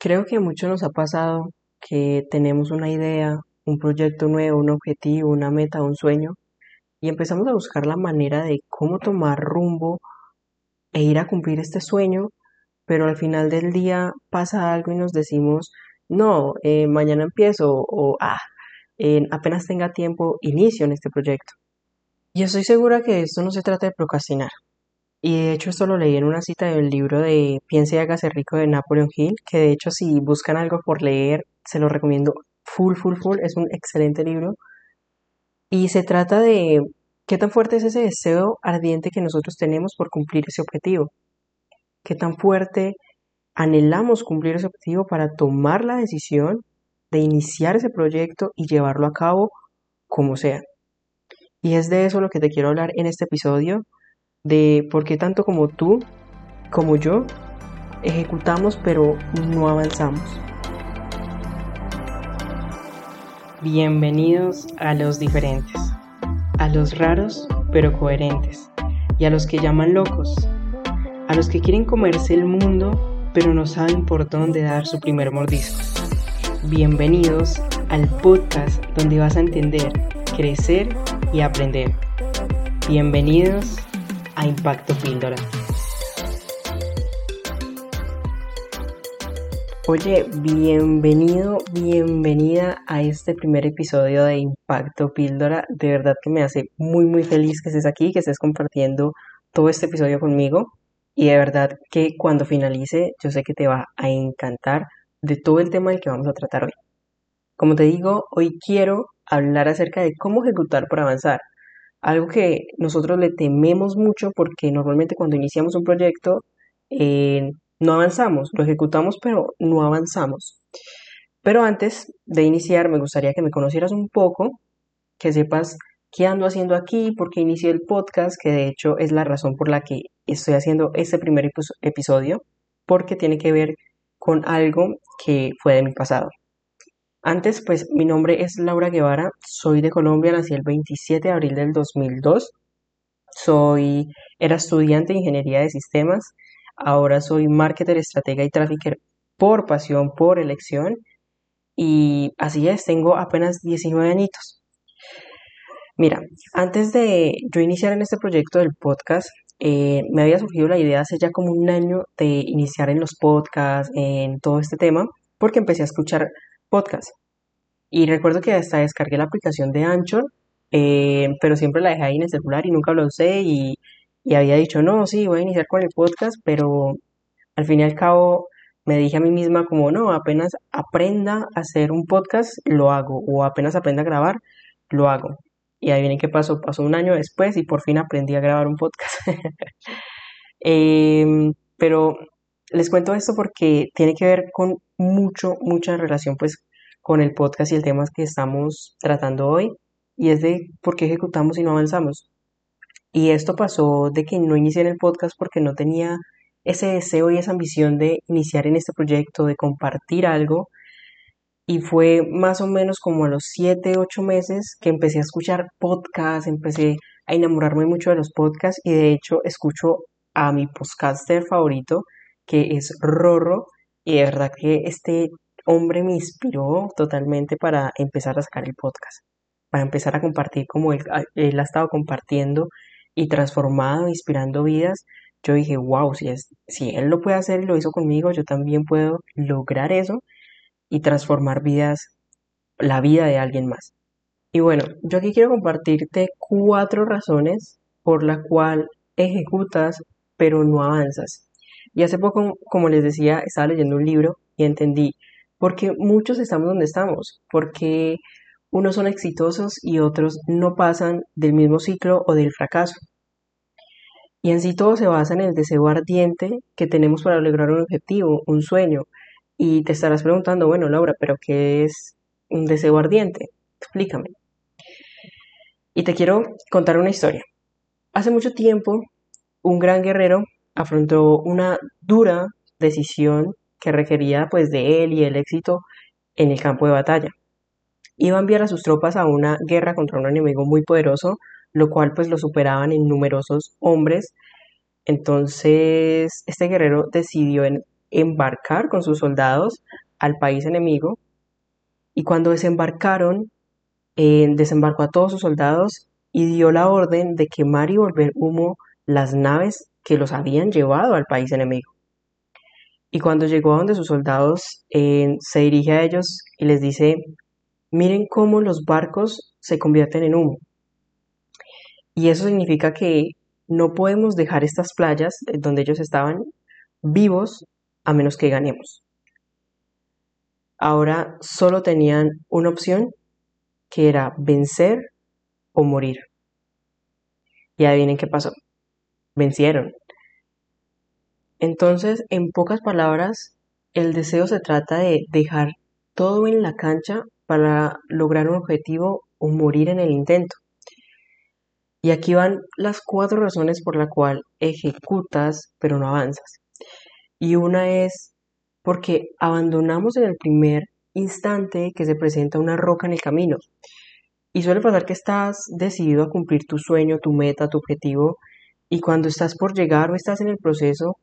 Creo que a muchos nos ha pasado que tenemos una idea, un proyecto nuevo, un objetivo, una meta, un sueño, y empezamos a buscar la manera de cómo tomar rumbo e ir a cumplir este sueño, pero al final del día pasa algo y nos decimos, no, eh, mañana empiezo o ah, apenas tenga tiempo, inicio en este proyecto. Y estoy segura que esto no se trata de procrastinar. Y de hecho esto lo leí en una cita del libro de Piense y hágase rico de Napoleon Hill, que de hecho si buscan algo por leer, se lo recomiendo full, full, full. Es un excelente libro. Y se trata de qué tan fuerte es ese deseo ardiente que nosotros tenemos por cumplir ese objetivo. Qué tan fuerte anhelamos cumplir ese objetivo para tomar la decisión de iniciar ese proyecto y llevarlo a cabo como sea. Y es de eso lo que te quiero hablar en este episodio, de por qué tanto como tú, como yo, ejecutamos pero no avanzamos. Bienvenidos a los diferentes, a los raros pero coherentes, y a los que llaman locos, a los que quieren comerse el mundo pero no saben por dónde dar su primer mordisco. Bienvenidos al podcast donde vas a entender, crecer y aprender. Bienvenidos a Impacto Píldora. Oye, bienvenido, bienvenida a este primer episodio de Impacto Píldora. De verdad que me hace muy, muy feliz que estés aquí, que estés compartiendo todo este episodio conmigo. Y de verdad que cuando finalice, yo sé que te va a encantar de todo el tema del que vamos a tratar hoy. Como te digo, hoy quiero hablar acerca de cómo ejecutar por avanzar. Algo que nosotros le tememos mucho porque normalmente cuando iniciamos un proyecto eh, no avanzamos, lo ejecutamos pero no avanzamos. Pero antes de iniciar me gustaría que me conocieras un poco, que sepas qué ando haciendo aquí, por qué inicié el podcast, que de hecho es la razón por la que estoy haciendo este primer episodio, porque tiene que ver con algo que fue de mi pasado. Antes, pues mi nombre es Laura Guevara, soy de Colombia, nací el 27 de abril del 2002, soy, era estudiante de ingeniería de sistemas, ahora soy marketer, estratega y trafficker por pasión, por elección, y así es, tengo apenas 19 añitos. Mira, antes de yo iniciar en este proyecto del podcast, eh, me había surgido la idea hace ya como un año de iniciar en los podcasts, en todo este tema, porque empecé a escuchar podcasts. Y recuerdo que hasta descargué la aplicación de Anchor, eh, pero siempre la dejé ahí en el celular y nunca lo usé y, y había dicho, no, sí, voy a iniciar con el podcast, pero al fin y al cabo me dije a mí misma como, no, apenas aprenda a hacer un podcast, lo hago, o apenas aprenda a grabar, lo hago. Y ahí viene qué pasó. Pasó un año después y por fin aprendí a grabar un podcast. Em, pero les cuento esto porque tiene que ver con mucho, mucha relación pues con el podcast y el tema que estamos tratando hoy. Y es de por qué ejecutamos y no avanzamos. Y esto pasó de que no inicié en el podcast porque no tenía ese deseo y esa ambición de iniciar en este proyecto, de compartir algo y fue más o menos como a los 7, 8 meses que empecé a escuchar podcasts, empecé a enamorarme mucho de los podcasts y de hecho escucho a mi podcaster favorito que es Rorro y de verdad que este hombre me inspiró totalmente para empezar a sacar el podcast, para empezar a compartir como él, él ha estado compartiendo y transformado, inspirando vidas. Yo dije, wow, si, si él lo puede hacer y lo hizo conmigo, yo también puedo lograr eso y transformar vidas, la vida de alguien más. Y bueno, yo aquí quiero compartirte cuatro razones por la cual ejecutas pero no avanzas. Y hace poco, como les decía, estaba leyendo un libro y entendí por qué muchos estamos donde estamos, porque unos son exitosos y otros no pasan del mismo ciclo o del fracaso. Y en sí todo se basa en el deseo ardiente que tenemos para lograr un objetivo, un sueño, y te estarás preguntando, bueno, Laura, pero ¿qué es un deseo ardiente? Explícame. Y te quiero contar una historia. Hace mucho tiempo, un gran guerrero afrontó una dura decisión que requería pues de él y el éxito en el campo de batalla. Iba a enviar a sus tropas a una guerra contra un enemigo muy poderoso, lo cual pues lo superaban en numerosos hombres. Entonces, este guerrero decidió embarcar con sus soldados al país enemigo. Y cuando desembarcaron, eh, desembarcó a todos sus soldados y dio la orden de quemar y volver humo las naves que los habían llevado al país enemigo. Y cuando llegó a donde sus soldados, eh, se dirige a ellos y les dice, miren cómo los barcos se convierten en humo. Y eso significa que no podemos dejar estas playas donde ellos estaban vivos a menos que ganemos. Ahora solo tenían una opción que era vencer o morir. Y adivinen qué pasó. Vencieron. Entonces, en pocas palabras, el deseo se trata de dejar todo en la cancha para lograr un objetivo o morir en el intento. Y aquí van las cuatro razones por la cual ejecutas pero no avanzas. Y una es porque abandonamos en el primer instante que se presenta una roca en el camino. Y suele pasar que estás decidido a cumplir tu sueño, tu meta, tu objetivo, y cuando estás por llegar o estás en el proceso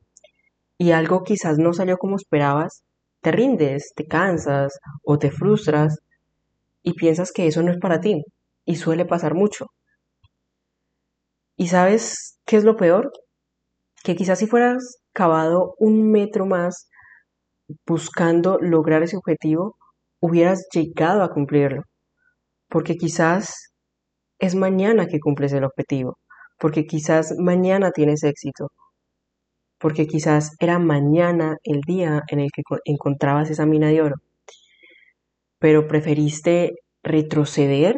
y algo quizás no salió como esperabas, te rindes, te cansas o te frustras y piensas que eso no es para ti. Y suele pasar mucho. ¿Y sabes qué es lo peor? Que quizás si fueras cavado un metro más buscando lograr ese objetivo, hubieras llegado a cumplirlo. Porque quizás es mañana que cumples el objetivo. Porque quizás mañana tienes éxito. Porque quizás era mañana el día en el que encontrabas esa mina de oro pero preferiste retroceder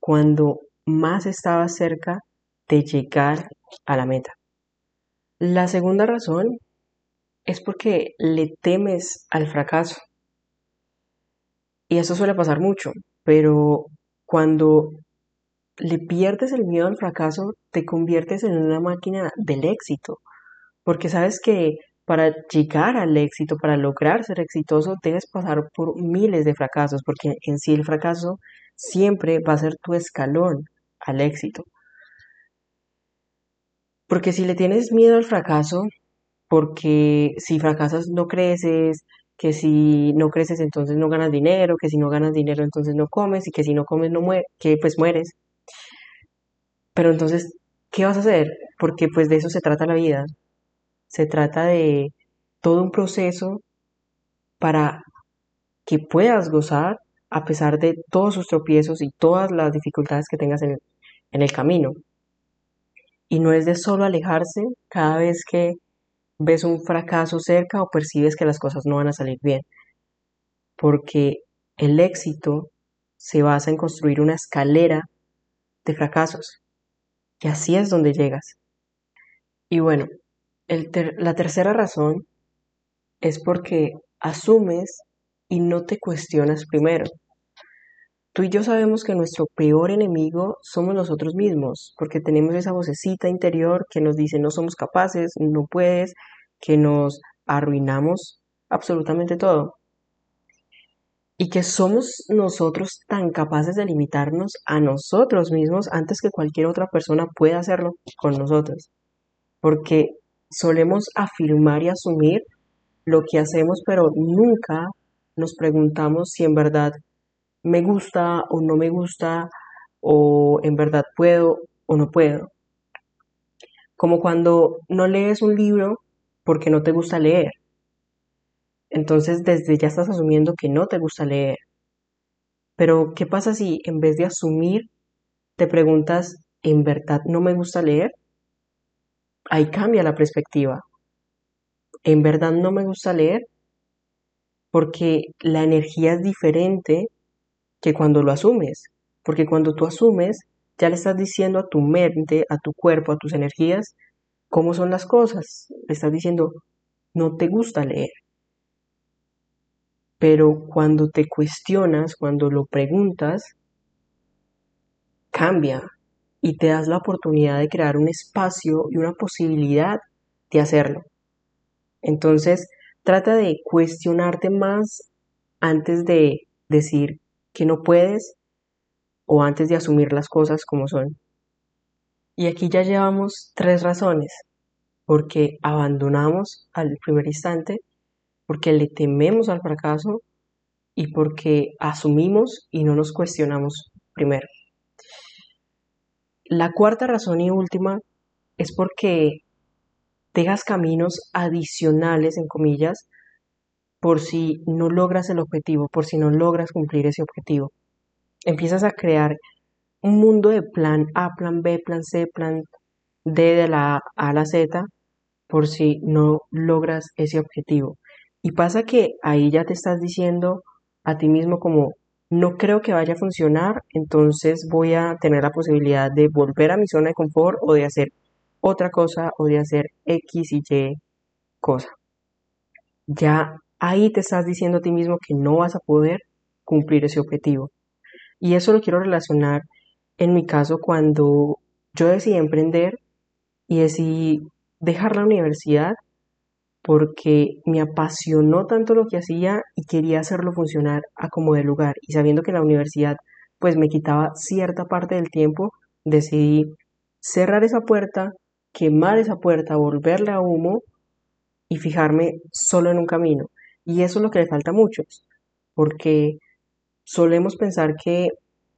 cuando más estabas cerca de llegar a la meta. La segunda razón es porque le temes al fracaso. Y eso suele pasar mucho, pero cuando le pierdes el miedo al fracaso, te conviertes en una máquina del éxito, porque sabes que para llegar al éxito, para lograr ser exitoso, debes pasar por miles de fracasos, porque en sí el fracaso siempre va a ser tu escalón al éxito. Porque si le tienes miedo al fracaso, porque si fracasas no creces, que si no creces entonces no ganas dinero, que si no ganas dinero entonces no comes y que si no comes no mueres, que pues mueres. Pero entonces, ¿qué vas a hacer? Porque pues de eso se trata la vida. Se trata de todo un proceso para que puedas gozar a pesar de todos sus tropiezos y todas las dificultades que tengas en el, camino. Y no es de solo alejarse cada vez que ves un fracaso cerca o percibes que las cosas no van a salir bien. Porque el éxito se basa en construir una escalera de fracasos. Y así es donde llegas. Y bueno, la tercera razón es porque asumes y no te cuestionas primero. Tú y yo sabemos que nuestro peor enemigo somos nosotros mismos, porque tenemos esa vocecita interior que nos dice no somos capaces, no puedes, que nos arruinamos absolutamente todo. Y que somos nosotros tan capaces de limitarnos a nosotros mismos antes que cualquier otra persona pueda hacerlo con nosotros. Porque solemos afirmar y asumir lo que hacemos, pero nunca nos preguntamos si en verdad me gusta o no me gusta, o en verdad puedo o no puedo. Como cuando no lees un libro porque no te gusta leer. Entonces desde ya estás asumiendo que no te gusta leer. Pero ¿qué pasa si en vez de asumir te preguntas, ¿en verdad no me gusta leer? ahí cambia la perspectiva. En verdad no me gusta leer porque la energía es diferente que cuando lo asumes. Porque cuando tú asumes, ya le estás diciendo a tu mente, a tu cuerpo, a tus energías, cómo son las cosas. Le estás diciendo, no te gusta leer. Pero cuando te cuestionas, cuando lo preguntas, cambia, y te das la oportunidad de crear un espacio y una posibilidad de hacerlo. Entonces, trata de cuestionarte más antes de decir que no puedes o antes de asumir las cosas como son. Y aquí ya llevamos tres razones. porque abandonamos al primer instante, porque le tememos al fracaso y porque asumimos y no nos cuestionamos primero. La cuarta razón y última es porque dejas caminos adicionales, en comillas, por si no logras el objetivo, por si no logras cumplir ese objetivo. Empiezas a crear un mundo de plan A, plan B, plan C, plan D de la A a la Z, por si no logras ese objetivo. Y pasa que ahí ya te estás diciendo a ti mismo como, no creo que vaya a funcionar, entonces voy a tener la posibilidad de volver a mi zona de confort o de hacer otra cosa o de hacer X y Y cosa. Ya ahí te estás diciendo a ti mismo que no vas a poder cumplir ese objetivo. Y eso lo quiero relacionar en mi caso cuando yo decidí emprender y decidí dejar la universidad porque me apasionó tanto lo que hacía y quería hacerlo funcionar a como de lugar. Y sabiendo que la universidad pues me quitaba cierta parte del tiempo, decidí cerrar esa puerta, quemar esa puerta, volverla a humo y fijarme solo en un camino. Y eso es lo que le falta a muchos, porque solemos pensar que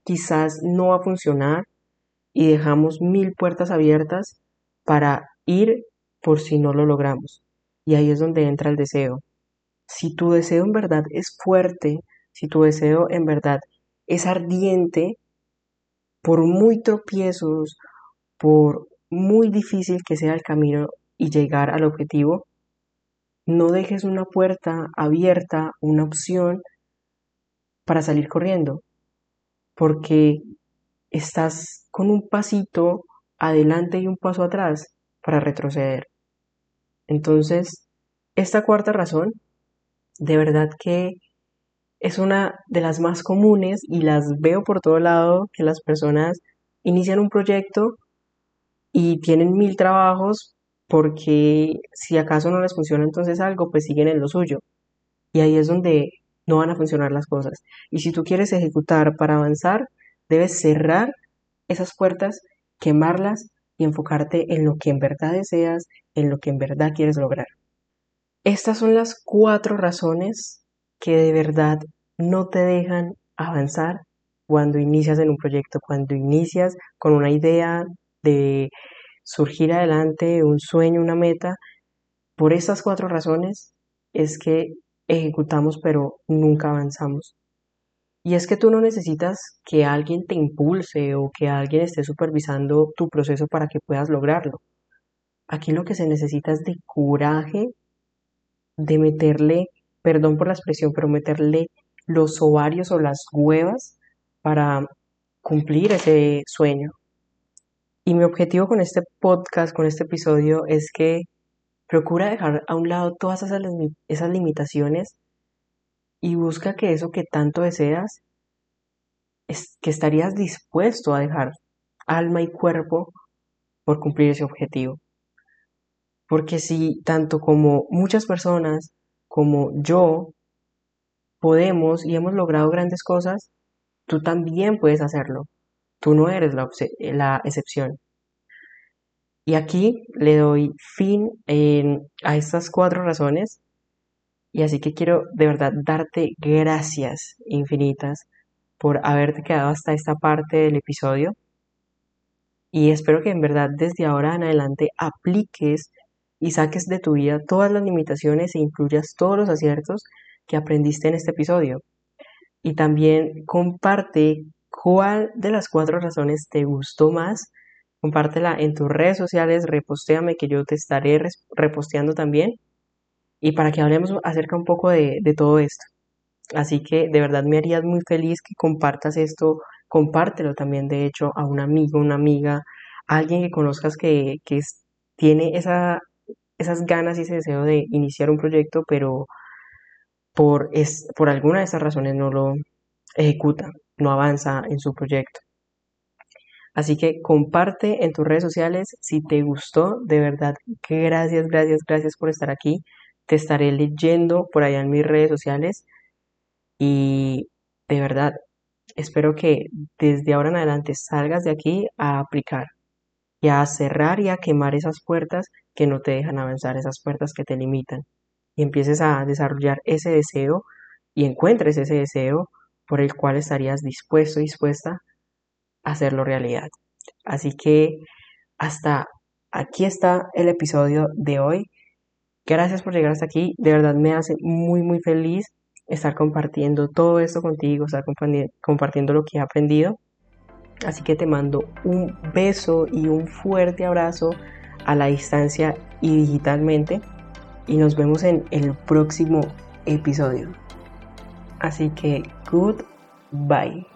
quizás no va a funcionar y dejamos mil puertas abiertas para ir por si no lo logramos. Y ahí es donde entra el deseo. Si tu deseo en verdad es fuerte, si tu deseo en verdad es ardiente, por muy tropiezos, por muy difícil que sea el camino y llegar al objetivo, no dejes una puerta abierta, una opción para salir corriendo porque estás con un pasito adelante y un paso atrás para retroceder. Entonces, esta cuarta razón, de verdad que es una de las más comunes y las veo por todo lado que las personas inician un proyecto y tienen mil trabajos porque si acaso no les funciona entonces algo, pues siguen en lo suyo. Y ahí es donde no van a funcionar las cosas. Y si tú quieres ejecutar para avanzar, debes cerrar esas puertas, quemarlas y enfocarte en lo que en verdad deseas, en lo que en verdad quieres lograr. Estas son las cuatro razones que de verdad no te dejan avanzar cuando inicias en un proyecto, cuando inicias con una idea de surgir adelante, un sueño, una meta. Por estas cuatro razones es que ejecutamos pero nunca avanzamos. Y es que tú no necesitas que alguien te impulse o que alguien esté supervisando tu proceso para que puedas lograrlo. Aquí lo que se necesita es de coraje, de meterle, perdón por la expresión, pero meterle los ovarios o las huevas para cumplir ese sueño. Y mi objetivo con este podcast, con este episodio, es que Procura dejar a un lado todas esas, esas limitaciones y busca que eso que tanto deseas, es, que estarías dispuesto a dejar alma y cuerpo por cumplir ese objetivo. Porque si tanto como muchas personas como yo podemos y hemos logrado grandes cosas, tú también puedes hacerlo. Tú no eres la, excepción. Y aquí le doy fin a estas cuatro razones. Y así que quiero de verdad darte gracias infinitas por haberte quedado hasta esta parte del episodio. Y espero que en verdad desde ahora en adelante apliques y saques de tu vida todas las limitaciones e incluyas todos los aciertos que aprendiste en este episodio. Y también comparte cuál de las cuatro razones te gustó más compártela en tus redes sociales, repostéame que yo te estaré reposteando también y para que hablemos acerca un poco de, todo esto. Así que de verdad me harías muy feliz que compartas esto, compártelo también de hecho a un amigo, una amiga, alguien que conozcas que, tiene esa, esas ganas y ese deseo de iniciar un proyecto, pero por, es, por alguna de esas razones no lo ejecuta, no avanza en su proyecto. Así que comparte en tus redes sociales si te gustó. De verdad, gracias, gracias, gracias por estar aquí. Te estaré leyendo por allá en mis redes sociales. Y de verdad, espero que desde ahora en adelante salgas de aquí a aplicar y a cerrar y a quemar esas puertas que no te dejan avanzar, esas puertas que te limitan. Y empieces a desarrollar ese deseo y encuentres ese deseo por el cual estarías dispuesto, dispuesta a hacerlo realidad. Así que hasta aquí está el episodio de hoy. Gracias por llegar hasta aquí. De verdad me hace muy, muy feliz estar compartiendo todo esto contigo, estar compartiendo lo que he aprendido. Así que te mando un beso y un fuerte abrazo a la distancia y digitalmente. Y nos vemos en el próximo episodio. Así que, goodbye.